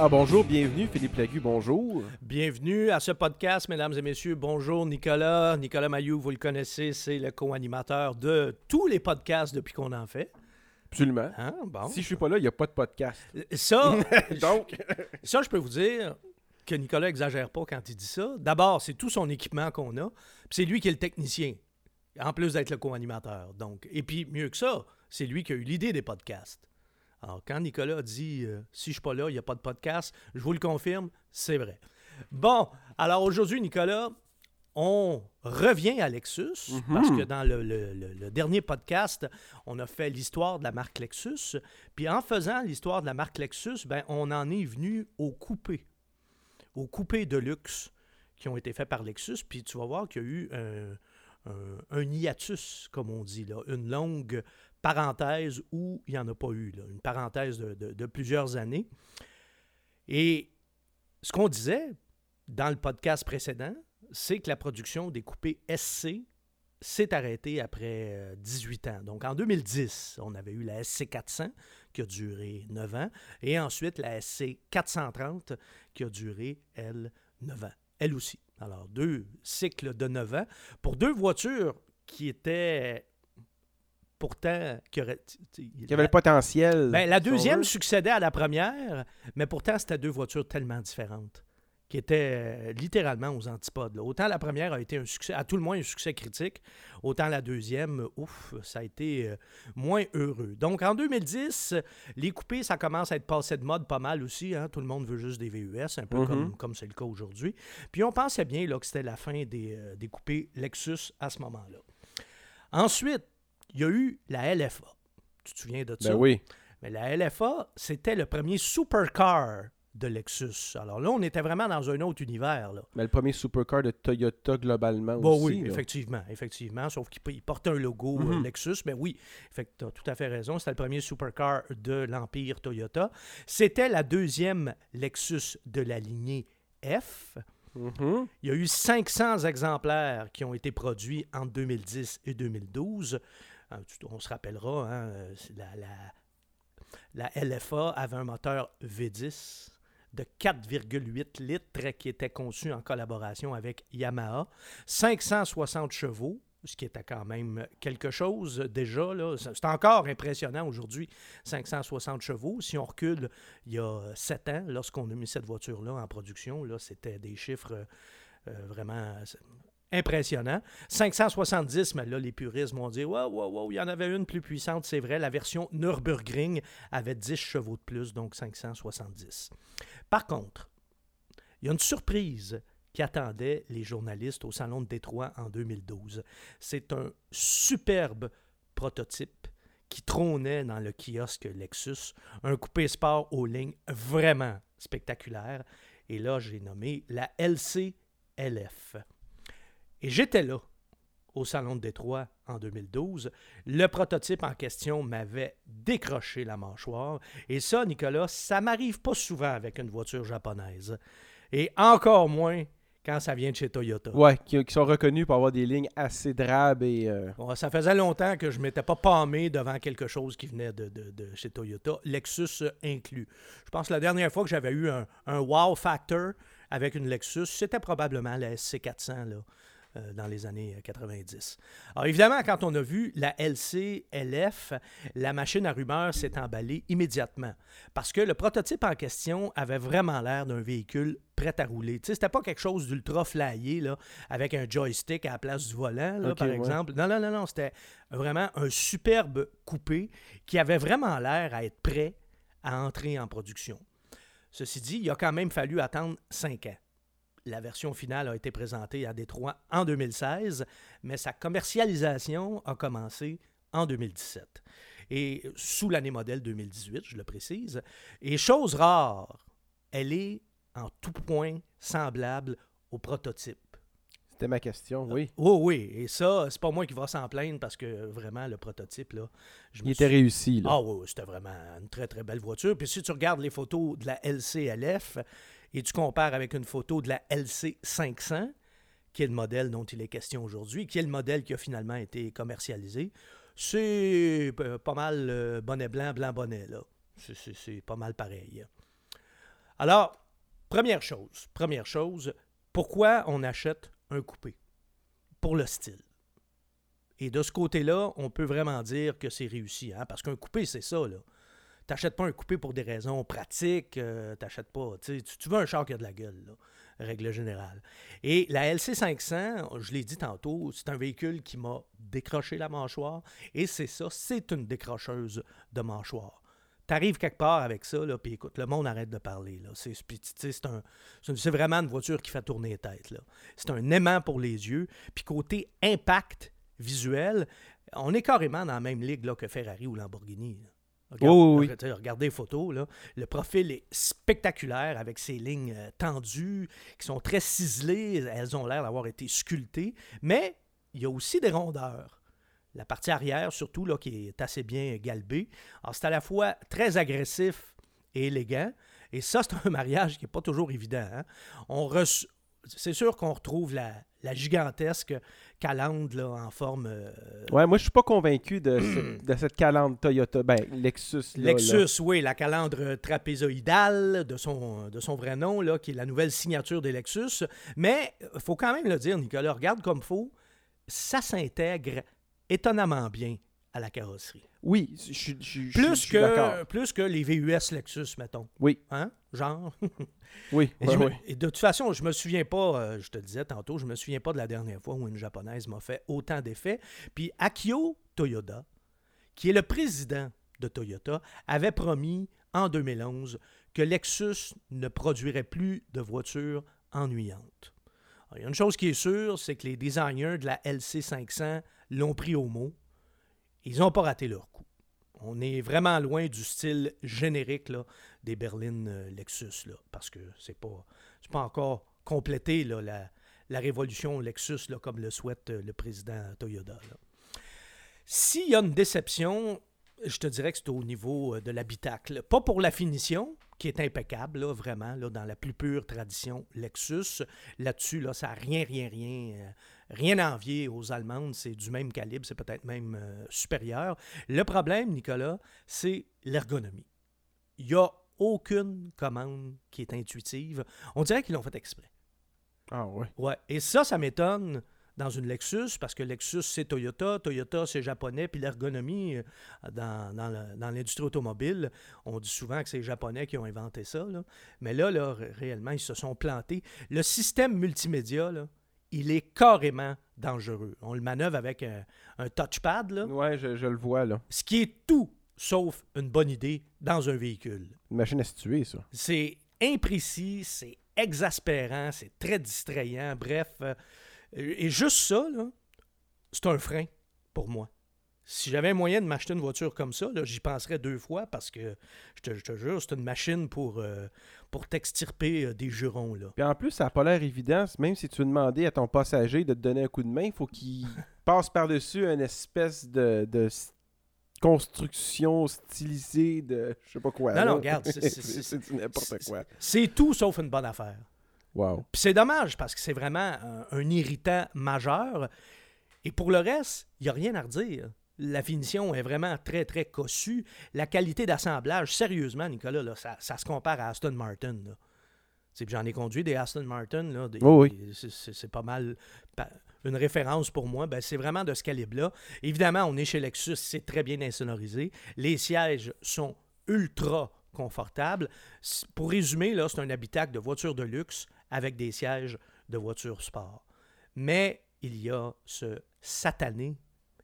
Ah bonjour, bienvenue Philippe Lagu, bonjour. Bienvenue à ce podcast, mesdames et messieurs. Bonjour Nicolas. Nicolas Mayou, vous le connaissez, c'est le co-animateur de tous les podcasts depuis qu'on en fait. Absolument. Hein? Bon. Si je suis pas là, il n'y a pas de podcast. Ça, Donc, ça, je peux vous dire que Nicolas exagère pas quand il dit ça. D'abord, c'est tout son équipement qu'on a. Puis c'est lui qui est le technicien, en plus d'être le co-animateur. Donc, et puis mieux que ça, c'est lui qui a eu l'idée des podcasts. Alors, quand Nicolas dit euh, si je suis pas là, il n'y a pas de podcast, je vous le confirme, c'est vrai. Bon, alors aujourd'hui, Nicolas, on revient à Lexus parce que dans le, le- le- le dernier podcast, on a fait l'histoire de la marque Lexus. Puis en faisant l'histoire de la marque Lexus, ben, on en est venu aux coupés, aux coupés de luxe qui ont été faits par Lexus. Puis tu vas voir qu'il y a eu un, un- un hiatus, comme on dit, là, une longue parenthèse où il n'y en a pas eu, une parenthèse de, plusieurs années. Et ce qu'on disait dans le podcast précédent, c'est que la production des coupés SC s'est arrêtée après euh, 18 ans. Donc en 2010, on avait eu la SC 400 qui a duré 9 ans et ensuite la SC 430 qui a duré, elle, 9 ans. Elle aussi. Alors deux cycles de 9 ans pour deux voitures qui étaient pourtant... Qui il y avait le potentiel. ben, la deuxième succédait à la première, mais pourtant, c'était deux voitures tellement différentes qui étaient euh, littéralement aux antipodes. là. Autant la première a été un succès, à tout le moins un succès critique, autant la deuxième, ouf, ça a été euh, moins heureux. Donc en 2010, euh, les coupés, ça commence à être passé de mode pas mal aussi. hein. Tout le monde veut juste des VUS, un peu comme comme c'est le cas aujourd'hui. Puis on pensait bien là, que c'était la fin des, euh, des coupés Lexus à ce moment-là. Ensuite, il y a eu la LFA. Tu te souviens de ça? Ben oui. Mais la LFA, c'était le premier supercar de Lexus. Alors là, on était vraiment dans un autre univers. Là. Mais le premier supercar de Toyota globalement Bon, aussi. oui, là. effectivement, effectivement. Sauf qu'il il portait un logo euh, Mhm. Lexus. Mais oui, tu as tout à fait raison. C'était le premier supercar de l'Empire Toyota. C'était la deuxième Lexus de la lignée F. Mhm. Il y a eu 500 exemplaires qui ont été produits entre 2010 et 2012. Tu- On se rappellera, hein, euh, la, LFA avait un moteur V10 de 4,8 litres qui était conçu en collaboration avec Yamaha. 560 chevaux, ce qui était quand même quelque chose déjà. C'est encore impressionnant aujourd'hui, 560 chevaux. Si on recule il y a 7 ans, lorsqu'on a mis cette voiture-là en production, là, c'était des chiffres euh, vraiment impressionnants. 570, mais là, les puristes vont dire Wow, wow, wow, il y en avait une plus puissante, c'est vrai. La version Nürburgring avait 10 chevaux de plus, donc 570. Par contre, il y a une surprise qui attendait les journalistes au Salon de Détroit en 2012. C'est un superbe prototype qui trônait dans le kiosque Lexus, un coupé sport aux lignes vraiment spectaculaire. Et là, j'ai nommé la LC-LF. Et j'étais là au Salon de Détroit en 2012. Le prototype en question m'avait décroché la mâchoire. Et ça, Nicolas, ça m'arrive pas souvent avec une voiture japonaise. Et encore moins quand ça vient de chez Toyota. Ouais, qui, qui sont reconnus pour avoir des lignes assez drabes et. euh, ça faisait longtemps que je ne m'étais pas pâmé devant quelque chose qui venait de, de- de chez Toyota, Lexus inclus. Je pense que la dernière fois que j'avais eu un, un wow factor avec une Lexus, c'était probablement la SC400 là, euh, dans les années euh, 90. Alors évidemment, quand on a vu la LC LF, la machine à rumeurs s'est emballée immédiatement parce que le prototype en question avait vraiment l'air d'un véhicule prêt à rouler. Tu sais, c'était pas quelque chose d'ultra flyé là, avec un joystick à la place du volant, là, par ouais. exemple. Non, non, non, non, c'était vraiment un superbe coupé qui avait vraiment l'air à être prêt à entrer en production. Ceci dit, il a quand même fallu attendre cinq ans. La version finale a été présentée à Détroit en 2016, mais sa commercialisation a commencé en 2017. Et sous l'année modèle 2018, je le précise. Et chose rare, elle est en tout point semblable au prototype. C'était ma question, oui. Oh oui, et ça, c'est pas moi qui va s'en plaindre parce que vraiment, le prototype, là. je Il était suis- réussi, là. Ah oui, c'était vraiment une très très belle voiture. Puis si tu regardes les photos de la LCLF et tu compares avec une photo de la LC 500, qui est le modèle dont il est question aujourd'hui, qui est le modèle qui a finalement été commercialisé, c'est euh, pas mal euh, bonnet blanc, blanc bonnet, là. C'est pas mal pareil. Alors, première chose, première chose, pourquoi on achète un coupé? Pour le style. Et de ce côté-là, on peut vraiment dire que c'est réussi, hein, parce qu'un coupé, c'est ça, là. T'achètes pas un coupé pour des raisons pratiques, euh, t'achètes pas, tu, veux un char qui a de la gueule, là, règle générale. Et la LC500, je l'ai dit tantôt, c'est un véhicule qui m'a décroché la mâchoire, et c'est ça, c'est une décrocheuse de mâchoire. T'arrives quelque part avec ça, là, puis écoute, le monde arrête de parler. C'est, un, vraiment une voiture qui fait tourner les têtes. Là. C'est un aimant pour les yeux. Puis côté impact visuel, on est carrément dans la même ligue là, que Ferrari ou Lamborghini. Regardez les photos. Là. Le profil est spectaculaire avec ses lignes euh, tendues qui sont très ciselées. Elles ont l'air d'avoir été sculptées. Mais il y a aussi des rondeurs. La partie arrière, surtout, là, qui est assez bien galbée. Alors, c'est à la fois très agressif et élégant. Et ça, c'est un mariage qui n'est pas toujours évident. Hein. On C'est sûr qu'on retrouve la, la gigantesque calandre là, en forme. Euh, ouais, moi je suis pas convaincu de, cette calandre Toyota. Ben, Lexus. Lexus, oui, la calandre trapézoïdale de son, de son vrai nom, là, qui est la nouvelle signature des Lexus. Mais il faut quand même le dire, Nicolas, regarde comme faut, ça s'intègre étonnamment bien à la carrosserie. Oui, je, suis plus que Plus que les VUS Lexus, mettons. Oui. Hein? Genre. oui. Et, de toute façon, je me souviens pas, euh, je te le disais tantôt, je me souviens pas de la dernière fois où une japonaise m'a fait autant d'effets. Puis Akio Toyoda, qui est le président de Toyota, avait promis en 2011 que Lexus ne produirait plus de voitures ennuyantes. il y a une chose qui est sûre, c'est que les designers de la LC500 l'ont pris au mot ils n'ont pas raté leur coup. On est vraiment loin du style générique là, des berlines euh, Lexus, là, parce que c'est pas, pas encore complété là, la, la, révolution Lexus là, comme le souhaite euh, le président Toyota. S'il y a une déception, je te dirais que c'est au niveau euh, de l'habitacle. Pas pour la finition, qui est impeccable, là, vraiment, là, dans la plus pure tradition Lexus. Là-dessus, là, ça n'a rien, rien, rien Rien à envier aux Allemandes, c'est du même calibre, c'est peut-être même euh, supérieur. Le problème, Nicolas, c'est l'ergonomie. Il n'y a aucune commande qui est intuitive. On dirait qu'ils l'ont fait exprès. Ah ouais. Ouais. Et ça, ça m'étonne dans une Lexus, parce que Lexus, c'est Toyota, Toyota, c'est japonais, puis l'ergonomie euh, dans, dans l'industrie automobile, on dit souvent que c'est les Japonais qui ont inventé ça. Mais là, là, réellement, ils se sont plantés. Le système multimédia, là, il est carrément dangereux. On le manœuvre avec un, touchpad. Là. Ouais, je, le vois là. Ce qui est tout sauf une bonne idée dans un véhicule. Une machine à situer, ça. C'est imprécis, c'est exaspérant, c'est très distrayant. Bref, euh, et juste ça, c'est un frein pour moi. Si j'avais un moyen de m'acheter une voiture comme ça, j'y penserais deux fois parce que, je te, jure, c'est une machine pour, euh, pour t'extirper euh, des jurons. Là. Puis en plus, ça n'a pas l'air évident. Même si tu veux demander à ton passager de te donner un coup de main, il faut qu'il passe par-dessus une espèce de, construction stylisée de je sais pas quoi. Non, non, regarde. C'est n'importe quoi. C'est tout sauf une bonne affaire. Wow. Puis c'est dommage parce que c'est vraiment un, un, irritant majeur. Et pour le reste, il n'y a rien à redire la finition est vraiment très, très cossue. La qualité d'assemblage, sérieusement, Nicolas, ça, se compare à Aston Martin. J'en ai conduit des Aston Martin. Là, c'est pas mal une référence pour moi. Ben, c'est vraiment de ce calibre-là. Évidemment, on est chez Lexus, c'est très bien insonorisé. Les sièges sont ultra confortables. Pour résumer, là, c'est un habitacle de voiture de luxe avec des sièges de voiture sport. Mais il y a ce satané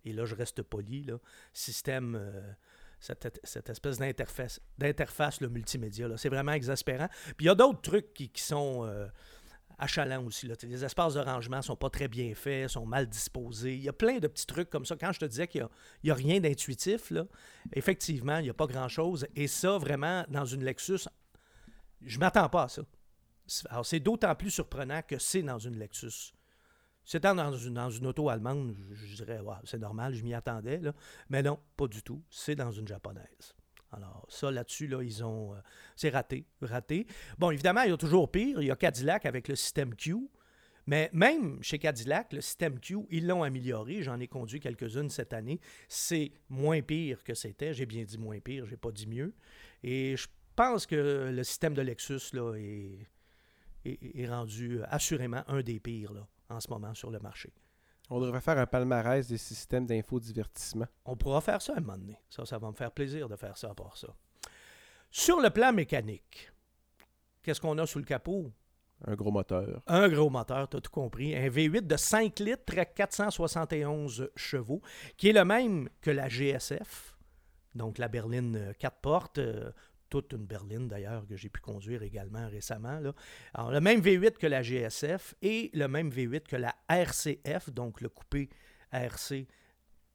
et là je reste poli, là, système, euh, cette, espèce d'interface, le multimédia. C'est vraiment exaspérant. Puis il y a d'autres trucs qui, sont euh, achalants aussi. Là. Les espaces de rangement sont pas très bien faits, sont mal disposés. Il y a plein de petits trucs comme ça. Quand je te disais qu'il n'y a, rien d'intuitif, là, effectivement, il n'y a pas grand-chose. Et ça, vraiment, dans une Lexus, je m'attends pas à ça. Alors, c'est d'autant plus surprenant que c'est dans une Lexus. C'était dans une, dans une auto allemande, je, dirais, c'est normal, je m'y attendais. Là. Mais non, pas du tout. C'est dans une japonaise. Alors, ça, là-dessus, là, ils ont. Euh, c'est raté, raté. Bon, évidemment, il y a toujours pire. Il y a Cadillac avec le système Q. Mais même chez Cadillac, le système Q, ils l'ont amélioré. J'en ai conduit quelques-unes cette année. C'est moins pire que c'était. J'ai bien dit moins pire, j'ai pas dit mieux. Et je pense que le système de Lexus là, est, est- est rendu assurément un des pires là, en ce moment sur le marché. On devrait faire un palmarès des systèmes d'infodivertissement. On pourra faire ça à un moment donné. Ça, ça va me faire plaisir de faire ça à part ça. Sur le plan mécanique, qu'est-ce qu'on a sous le capot? Un gros moteur. Un gros moteur, tu as tout compris. Un V8 de 5 litres à 471 chevaux, qui est le même que la GSF, donc la berline 4 portes, euh, toute une berline d'ailleurs que j'ai pu conduire également récemment. là. Alors, le même V8 que la GSF et le même V8 que la RCF, donc le coupé RC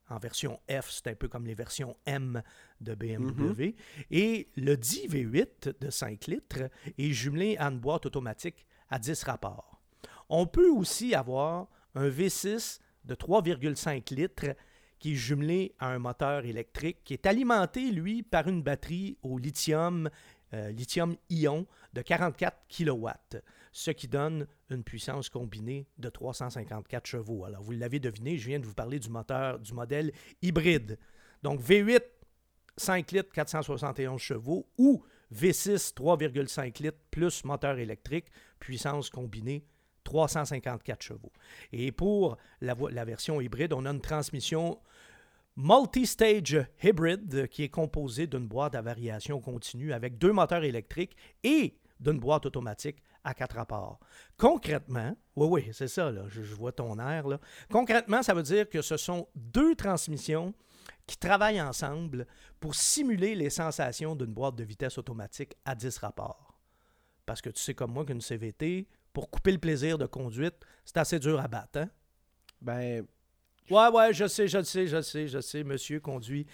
en version F, c'est un peu comme les versions M de BMW. Et le 10 V8 de 5 litres est jumelé à une boîte automatique à 10 rapports. On peut aussi avoir un V6 de 3,5 litres qui est jumelé à un moteur électrique qui est alimenté, lui, par une batterie au lithium, euh, lithium-ion de 44 kW, ce qui donne une puissance combinée de 354 chevaux. Alors, vous l'avez deviné, je viens de vous parler du moteur du modèle hybride. Donc, V8, 5 litres, 471 chevaux, ou V6, 3,5 litres, plus moteur électrique, puissance combinée 354 chevaux. Et pour la, version hybride, on a une transmission multi-stage hybrid qui est composée d'une boîte à variation continue avec deux moteurs électriques et d'une boîte automatique à quatre rapports. Concrètement, oui, oui, c'est ça, là, je, vois ton air. Concrètement, ça veut dire que ce sont deux transmissions qui travaillent ensemble pour simuler les sensations d'une boîte de vitesse automatique à 10 rapports. Parce que tu sais comme moi qu'une CVT, pour couper le plaisir de conduite, c'est assez dur à battre. Hein? Ben, Ouais, ouais, je sais, je sais, je sais, je sais. Monsieur conduit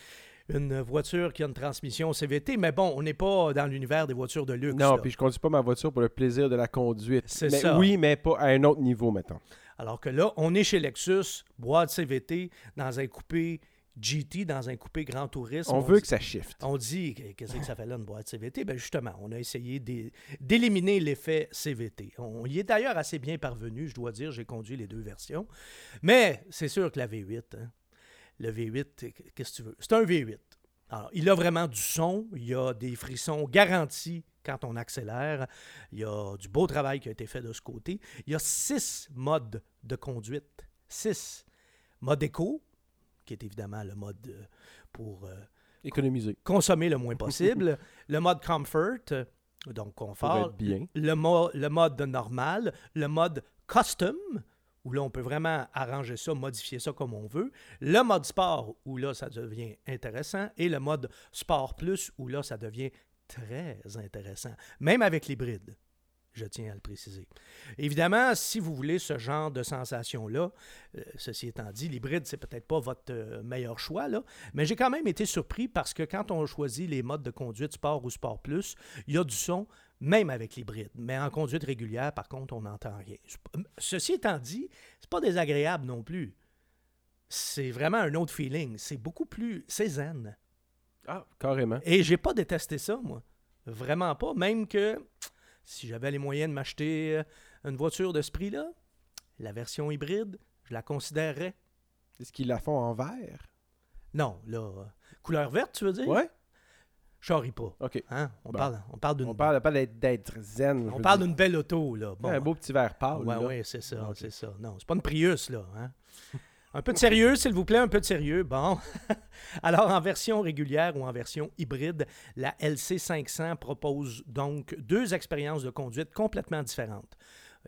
une voiture qui a une transmission CVT, mais bon, on n'est pas dans l'univers des voitures de luxe. non, puis je conduis pas ma voiture pour le plaisir de la conduite. C'est ça. Oui, mais pas à un autre niveau, mettons. Alors que là, on est chez Lexus, boîte CVT, dans un coupé GT, dans un coupé Grand Tourisme. On veut dit- que ça shift. On dit, qu'est-ce que ça fait là, une boîte CVT? Ben justement, on a essayé d'é- d'éliminer l'effet CVT. On y est d'ailleurs assez bien parvenu, je dois dire, j'ai conduit les deux versions. Mais c'est sûr que la V8, hein, le V8, qu'est-ce que tu veux? C'est un V8. Alors, il a vraiment du son, il y a des frissons garantis quand on accélère, il y a du beau travail qui a été fait de ce côté. Il y a six modes de conduite. Six. Mode éco, qui est évidemment le mode euh, pour euh, Économiser. consommer le moins possible. le mode comfort, donc confort. bien. Le, mo- le mode normal. Le mode custom, où là, on peut vraiment arranger ça, modifier ça comme on veut. Le mode sport, où là, ça devient intéressant. Et le mode sport plus, où là, ça devient très intéressant. Même avec l'hybride. Je tiens à le préciser. Évidemment, si vous voulez ce genre de sensation-là, euh, ceci étant dit, l'hybride, c'est peut-être pas votre euh, meilleur choix, là, mais j'ai quand même été surpris parce que quand on choisit les modes de conduite sport ou sport plus, il y a du son, même avec l'hybride. Mais en conduite régulière, par contre, on n'entend rien. Ceci étant dit, c'est pas désagréable non plus. C'est vraiment un autre feeling. C'est beaucoup plus. C'est zen. Ah, carrément. Et j'ai pas détesté ça, moi. Vraiment pas. Même que si j'avais les moyens de m'acheter euh, une voiture de ce prix-là, la version hybride, je la considérerais. Est-ce qu'ils la font en vert? Non, là. euh, Couleur verte, tu veux dire? Ouais? Je pas. OK. Hein? On, Bon. parle, on parle d'une On parle pas d'être- zen. on parle d'une belle auto, là. Bon, un beau petit verre pâle. Ouais, là. ouais, c'est ça, Ok. c'est ça. Non, c'est pas une Prius, là. hein? Un peu de sérieux, s'il vous plaît, un peu de sérieux. Bon. Alors, en version régulière ou en version hybride, la LC500 propose donc deux expériences de conduite complètement différentes.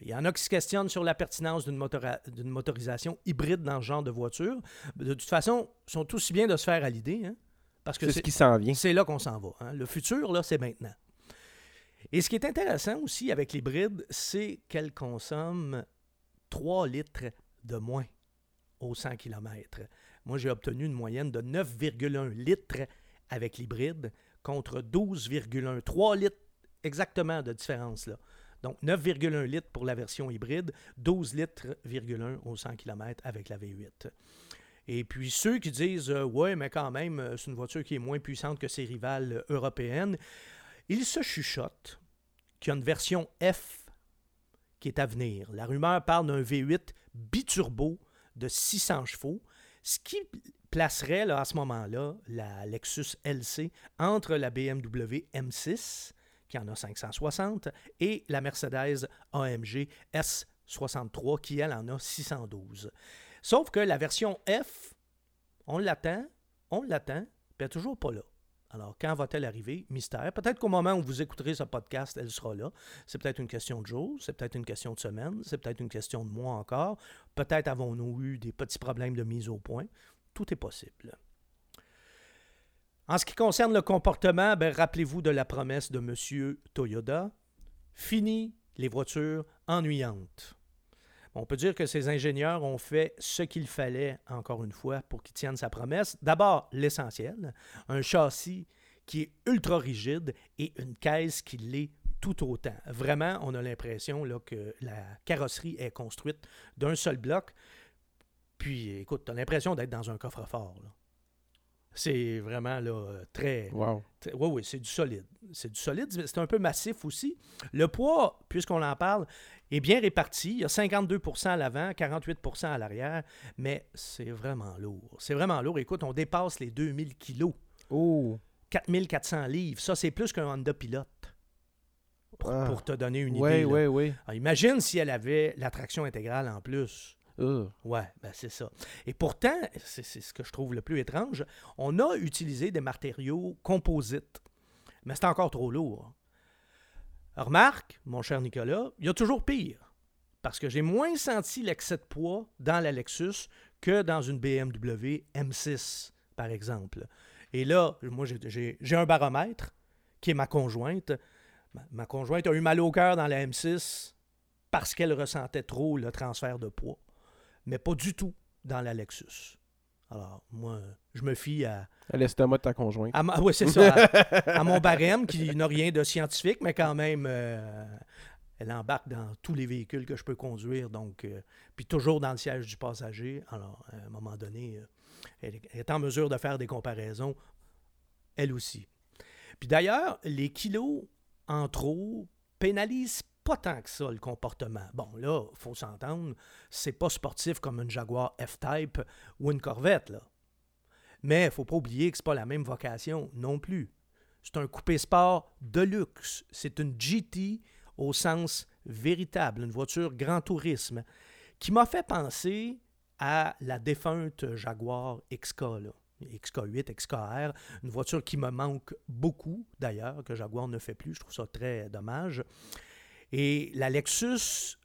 Il y en a qui se questionnent sur la pertinence d'une motora- motorisation hybride dans ce genre de voiture. De toute façon, ils sont aussi bien de se faire à l'idée, hein, parce que C'est ce qui s'en vient. c'est là qu'on s'en va. hein. Le futur, là, c'est maintenant. Et ce qui est intéressant aussi avec l'hybride, c'est qu'elle consomme 3 litres de moins au 100 km. Moi, j'ai obtenu une moyenne de 9,1 litres avec l'hybride contre 12,1. 3 litres exactement de différence là. Donc 9,1 litres pour la version hybride, 12 litres,1 au 100 km avec la V8. Et puis ceux qui disent euh, ouais, mais quand même, euh, c'est une voiture qui est moins puissante que ses rivales euh, européennes, ils se chuchotent qu'il y a une version F qui est à venir. La rumeur parle d'un V8 biturbo de 600 chevaux, ce qui placerait à ce moment-là la Lexus LC entre la BMW M6, qui en a 560, et la Mercedes AMG S63, qui elle en a 612. Sauf que la version F, on l'attend, on l'attend, puis elle n'est toujours pas là. Alors, quand va-t-elle arriver? Mystère. Peut-être qu'au moment où vous écouterez ce podcast, elle sera là. C'est peut-être une question de jour, c'est peut-être une question de semaine, c'est peut-être une question de mois encore. Peut-être avons-nous eu des petits problèmes de mise au point. Tout est possible. En ce qui concerne le comportement, ben, rappelez-vous de la promesse de M. Toyoda. Fini les voitures ennuyantes. On peut dire que ces ingénieurs ont fait ce qu'il fallait, encore une fois, pour qu'ils tiennent sa promesse. D'abord, l'essentiel, un châssis qui est ultra rigide et une caisse qui l'est tout autant. Vraiment, on a l'impression que la carrosserie est construite d'un seul bloc. Puis, écoute, tu as l'impression d'être dans un coffre-fort. C'est vraiment là, très. Wow. Oui, oui, c'est du solide. C'est du solide, c'est un peu massif aussi. Le poids, puisqu'on en parle, est bien réparti. Il y a 52% à l'avant, 48% à l'arrière, mais c'est vraiment lourd. C'est vraiment lourd. Écoute, on dépasse les 2000 kilos. Oh! 4400 livres. Ça, c'est plus qu'un Honda Pilot. Pour, Ah. pour te donner une Oui, idée. là. oui, oui. Alors, imagine si elle avait la traction intégrale en plus. Uh. Ouais, ben c'est ça. Et pourtant, c'est ce que je trouve le plus étrange, on a utilisé des matériaux composites, mais c'est encore trop lourd. Remarque, mon cher Nicolas, il y a toujours pire, parce que j'ai moins senti l'excès de poids dans la Lexus que dans une BMW M6, par exemple. Et là, moi, j'ai- un baromètre qui est ma conjointe. Ma, ma conjointe a eu mal au cœur dans la M6 parce qu'elle ressentait trop le transfert de poids mais pas du tout dans la Lexus. Alors, moi, je me fie à, À l'estomac de ta conjointe. à, ma- ouais, c'est ça, à, à mon barème qui n'a rien de scientifique, mais quand même, euh, elle embarque dans tous les véhicules que je peux conduire, donc, euh, puis toujours dans le siège du passager. Alors, à un moment donné, euh, elle est- elle est en mesure de faire des comparaisons, elle aussi. Puis d'ailleurs, les kilos en trop pénalisent pas tant que ça le comportement. Bon, là, il faut s'entendre, c'est pas sportif comme une Jaguar F-Type ou une Corvette, là. Mais il faut pas oublier que c'est pas la même vocation non plus. C'est un coupé sport de luxe. C'est une GT au sens véritable, une voiture grand tourisme, qui m'a fait penser à la défunte Jaguar XK, là. XK8, XKR, une voiture qui me manque beaucoup d'ailleurs, que Jaguar ne fait plus. Je trouve ça très dommage. Et la Lexus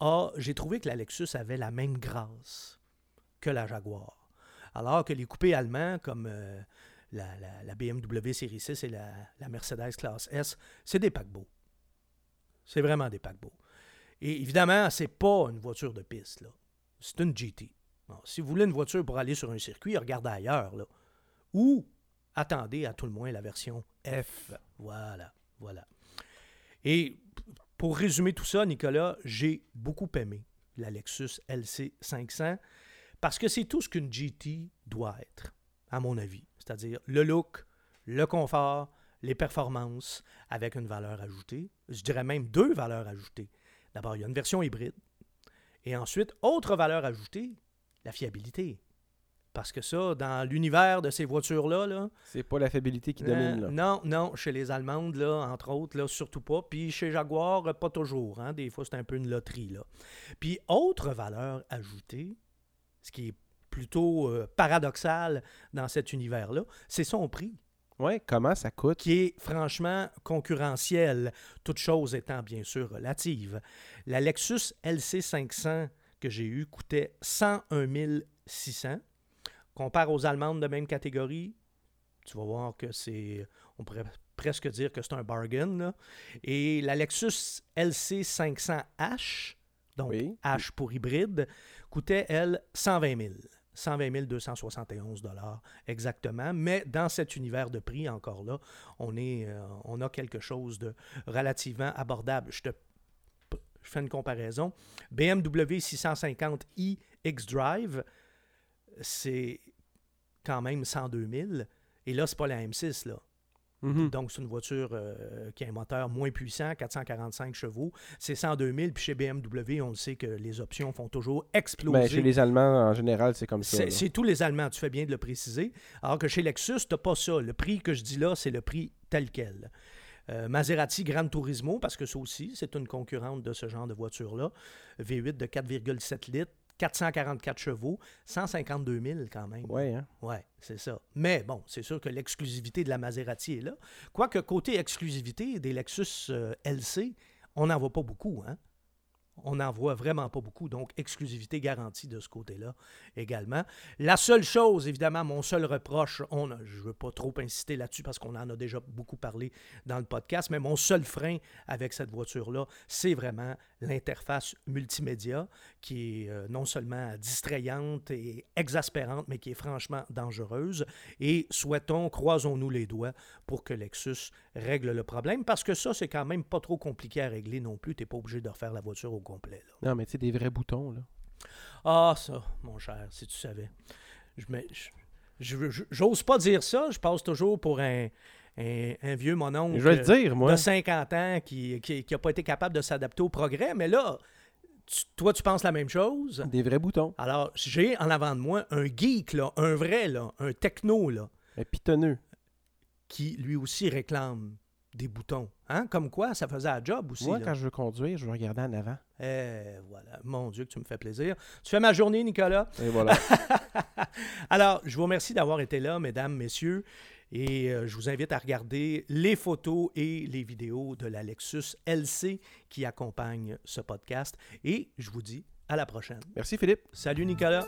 a, j'ai trouvé que la Lexus avait la même grâce que la Jaguar. Alors que les coupés allemands comme euh, la, la- BMW Série 6 et la, la Mercedes Classe S, c'est des paquebots. C'est vraiment des paquebots. Et évidemment, c'est pas une voiture de piste, là. C'est une GT. Si vous voulez une voiture pour aller sur un circuit, regardez ailleurs, là. Ou attendez à tout le moins la version F. Voilà, voilà. Et pour résumer tout ça, Nicolas, j'ai beaucoup aimé la Lexus LC 500 parce que c'est tout ce qu'une GT doit être, à mon avis. C'est-à-dire le look, le confort, les performances avec une valeur ajoutée. Je dirais même deux valeurs ajoutées. D'abord, il y a une version hybride. Et ensuite, autre valeur ajoutée, la fiabilité. Parce que ça, dans l'univers de ces voitures-là, là, C'est pas la fiabilité qui domine, là. euh, non, non, chez les Allemandes, là, entre autres, là, surtout pas. Puis chez Jaguar, euh, pas toujours. hein. Des fois, c'est un peu une loterie. Là. Puis, autre valeur ajoutée, ce qui est plutôt euh, paradoxal dans cet univers-là, c'est son prix, Ouais, comment ça coûte? qui est franchement concurrentiel, toute chose étant bien sûr relative. La Lexus LC500 que j'ai eue coûtait 101 600. Compare aux Allemandes de même catégorie, tu vas voir que c'est, on pourrait presque dire que c'est un bargain. là. Et la Lexus LC500H, donc Oui. H pour hybride, coûtait, elle, 120 000. 120 271 dollars exactement. Mais dans cet univers de prix, encore là, on, est, euh, on a quelque chose de relativement abordable. Je te je fais une comparaison. BMW 650i X-Drive, c'est quand même 102 000. Et là, c'est pas la M6, là. Mhm. Donc, c'est une voiture euh, qui a un moteur moins puissant, 445 chevaux. C'est 102 000. Puis chez BMW, on le sait que les options font toujours exploser. Ben, chez les Allemands, en général, c'est comme ça. C'est tous les Allemands, tu fais bien de le préciser. Alors que chez Lexus, tu n'as pas ça. Le prix que je dis là, c'est le prix tel quel. Euh, Maserati Gran Turismo, parce que ça aussi, c'est une concurrente de ce genre de voiture-là. V8 de 4,7 litres, 444 chevaux, 152 000 quand même. Ouais, hein? Ouais, c'est ça. Mais bon, c'est sûr que l'exclusivité de la Maserati est là. Quoique côté exclusivité des Lexus euh, LC, on n'en voit pas beaucoup, hein? On n'en voit vraiment pas beaucoup, donc exclusivité garantie de ce côté-là également. La seule chose, évidemment, mon seul reproche, on je ne veux pas trop insister là-dessus parce qu'on en a déjà beaucoup parlé dans le podcast, mais mon seul frein avec cette voiture-là, c'est vraiment l'interface multimédia qui est euh, non seulement distrayante et exaspérante, mais qui est franchement dangereuse. Et souhaitons, croisons-nous les doigts pour que Lexus règle le problème, parce que ça, c'est quand même pas trop compliqué à régler non plus. Tu pas obligé de refaire la voiture complet. là. Non, mais tu sais, des vrais boutons, là. Ah, ça, mon cher, si tu savais. Je me- je- J'ose pas dire ça, je passe toujours pour un, un, un vieux mononcle Je vais le dire, moi. de 50 ans qui n'a pas été capable de s'adapter au progrès, mais là, tu- toi, tu penses la même chose? Des vrais boutons. Alors, j'ai en avant de moi un geek, là, un vrai, là, un techno, là, Un pitonneux. qui lui aussi réclame des boutons. Hein? Comme quoi, ça faisait un job aussi. Moi, là. quand je veux conduire, je veux regarder en avant. Eh, voilà. Mon Dieu, que tu me fais plaisir. Tu fais ma journée, Nicolas. Et voilà. Alors, je vous remercie d'avoir été là, mesdames, messieurs. Et euh, je vous invite à regarder les photos et les vidéos de la Lexus LC qui accompagne ce podcast. Et je vous dis à la prochaine. Merci, Philippe. Salut, Nicolas.